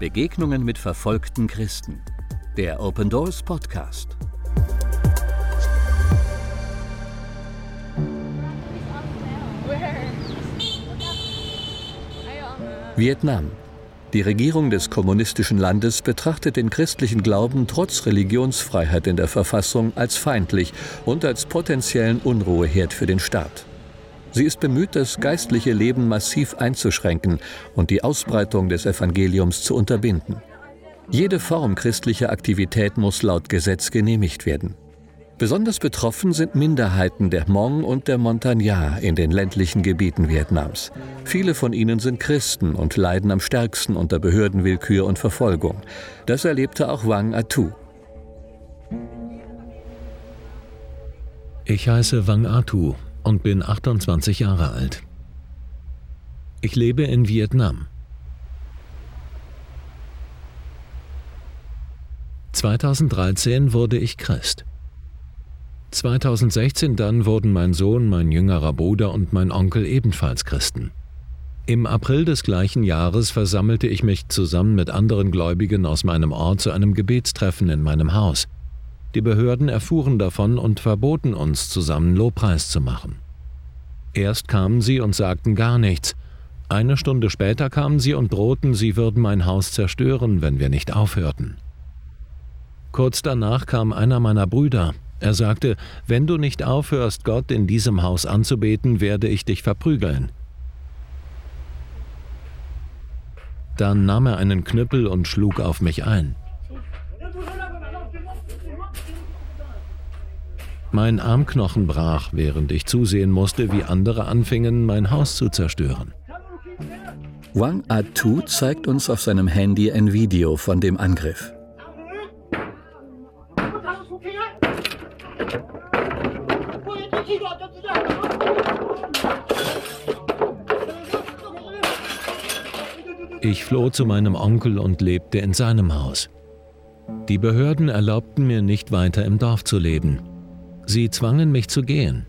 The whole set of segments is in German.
Begegnungen mit verfolgten Christen. Der Open Doors Podcast. Vietnam. Die Regierung des kommunistischen Landes betrachtet den christlichen Glauben trotz Religionsfreiheit in der Verfassung als feindlich und als potenziellen Unruheherd für den Staat. Sie ist bemüht, das geistliche Leben massiv einzuschränken und die Ausbreitung des Evangeliums zu unterbinden. Jede Form christlicher Aktivität muss laut Gesetz genehmigt werden. Besonders betroffen sind Minderheiten der Hmong und der Montagnard in den ländlichen Gebieten Vietnams. Viele von ihnen sind Christen und leiden am stärksten unter Behördenwillkür und Verfolgung. Das erlebte auch Wang Atu. Ich heiße Wang Atu und bin 28 Jahre alt. Ich lebe in Vietnam. 2013 wurde ich Christ. 2016 dann wurden mein Sohn, mein jüngerer Bruder und mein Onkel ebenfalls Christen. Im April des gleichen Jahres versammelte ich mich zusammen mit anderen Gläubigen aus meinem Ort zu einem Gebetstreffen in meinem Haus. Die Behörden erfuhren davon und verboten uns, zusammen Lobpreis zu machen. Erst kamen sie und sagten gar nichts. Eine Stunde später kamen sie und drohten, sie würden mein Haus zerstören, wenn wir nicht aufhörten. Kurz danach kam einer meiner Brüder, er sagte, wenn du nicht aufhörst, Gott in diesem Haus anzubeten, werde ich dich verprügeln. Dann nahm er einen Knüppel und schlug auf mich ein. Mein Armknochen brach, während ich zusehen musste, wie andere anfingen, mein Haus zu zerstören. Wang Atu zeigt uns auf seinem Handy ein Video von dem Angriff. Ich floh zu meinem Onkel und lebte in seinem Haus. Die Behörden erlaubten mir nicht weiter im Dorf zu leben. Sie zwangen mich zu gehen.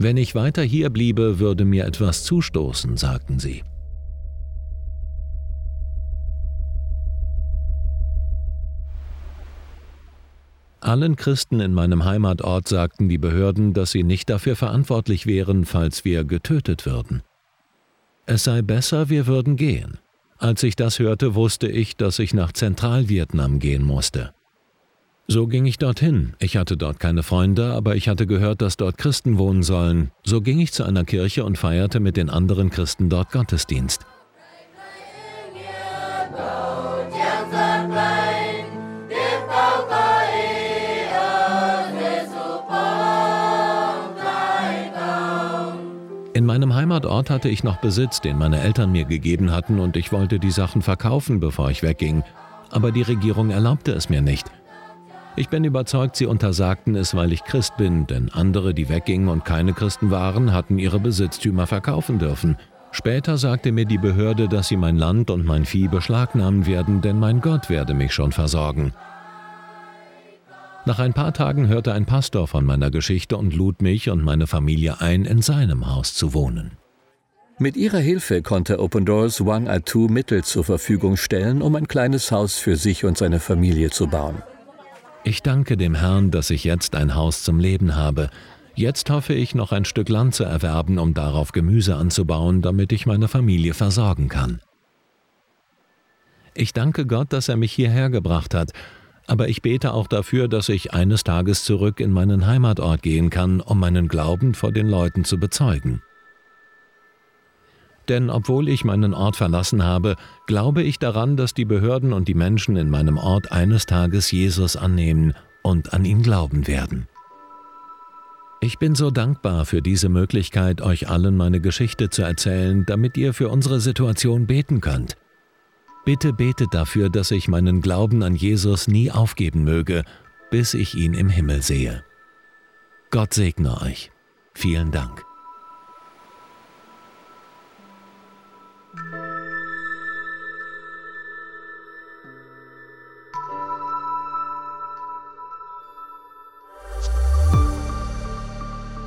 Wenn ich weiter hier bliebe, würde mir etwas zustoßen, sagten sie. Allen Christen in meinem Heimatort sagten die Behörden, dass sie nicht dafür verantwortlich wären, falls wir getötet würden. Es sei besser, wir würden gehen. Als ich das hörte, wusste ich, dass ich nach Zentralvietnam gehen musste. So ging ich dorthin. Ich hatte dort keine Freunde, aber ich hatte gehört, dass dort Christen wohnen sollen. So ging ich zu einer Kirche und feierte mit den anderen Christen dort Gottesdienst. In meinem Heimatort hatte ich noch Besitz, den meine Eltern mir gegeben hatten, und ich wollte die Sachen verkaufen, bevor ich wegging. Aber die Regierung erlaubte es mir nicht. Ich bin überzeugt, sie untersagten es, weil ich Christ bin, denn andere, die weggingen und keine Christen waren, hatten ihre Besitztümer verkaufen dürfen. Später sagte mir die Behörde, dass sie mein Land und mein Vieh beschlagnahmen werden, denn mein Gott werde mich schon versorgen. Nach ein paar Tagen hörte ein Pastor von meiner Geschichte und lud mich und meine Familie ein, in seinem Haus zu wohnen. Mit ihrer Hilfe konnte Open Doors Wang Atu Mittel zur Verfügung stellen, um ein kleines Haus für sich und seine Familie zu bauen. Ich danke dem Herrn, dass ich jetzt ein Haus zum Leben habe. Jetzt hoffe ich, noch ein Stück Land zu erwerben, um darauf Gemüse anzubauen, damit ich meine Familie versorgen kann. Ich danke Gott, dass er mich hierher gebracht hat aber ich bete auch dafür, dass ich eines Tages zurück in meinen Heimatort gehen kann, um meinen Glauben vor den Leuten zu bezeugen. Denn obwohl ich meinen Ort verlassen habe, glaube ich daran, dass die Behörden und die Menschen in meinem Ort eines Tages Jesus annehmen und an ihn glauben werden. Ich bin so dankbar für diese Möglichkeit, euch allen meine Geschichte zu erzählen, damit ihr für unsere Situation beten könnt. Bitte betet dafür, dass ich meinen Glauben an Jesus nie aufgeben möge, bis ich ihn im Himmel sehe. Gott segne euch. Vielen Dank.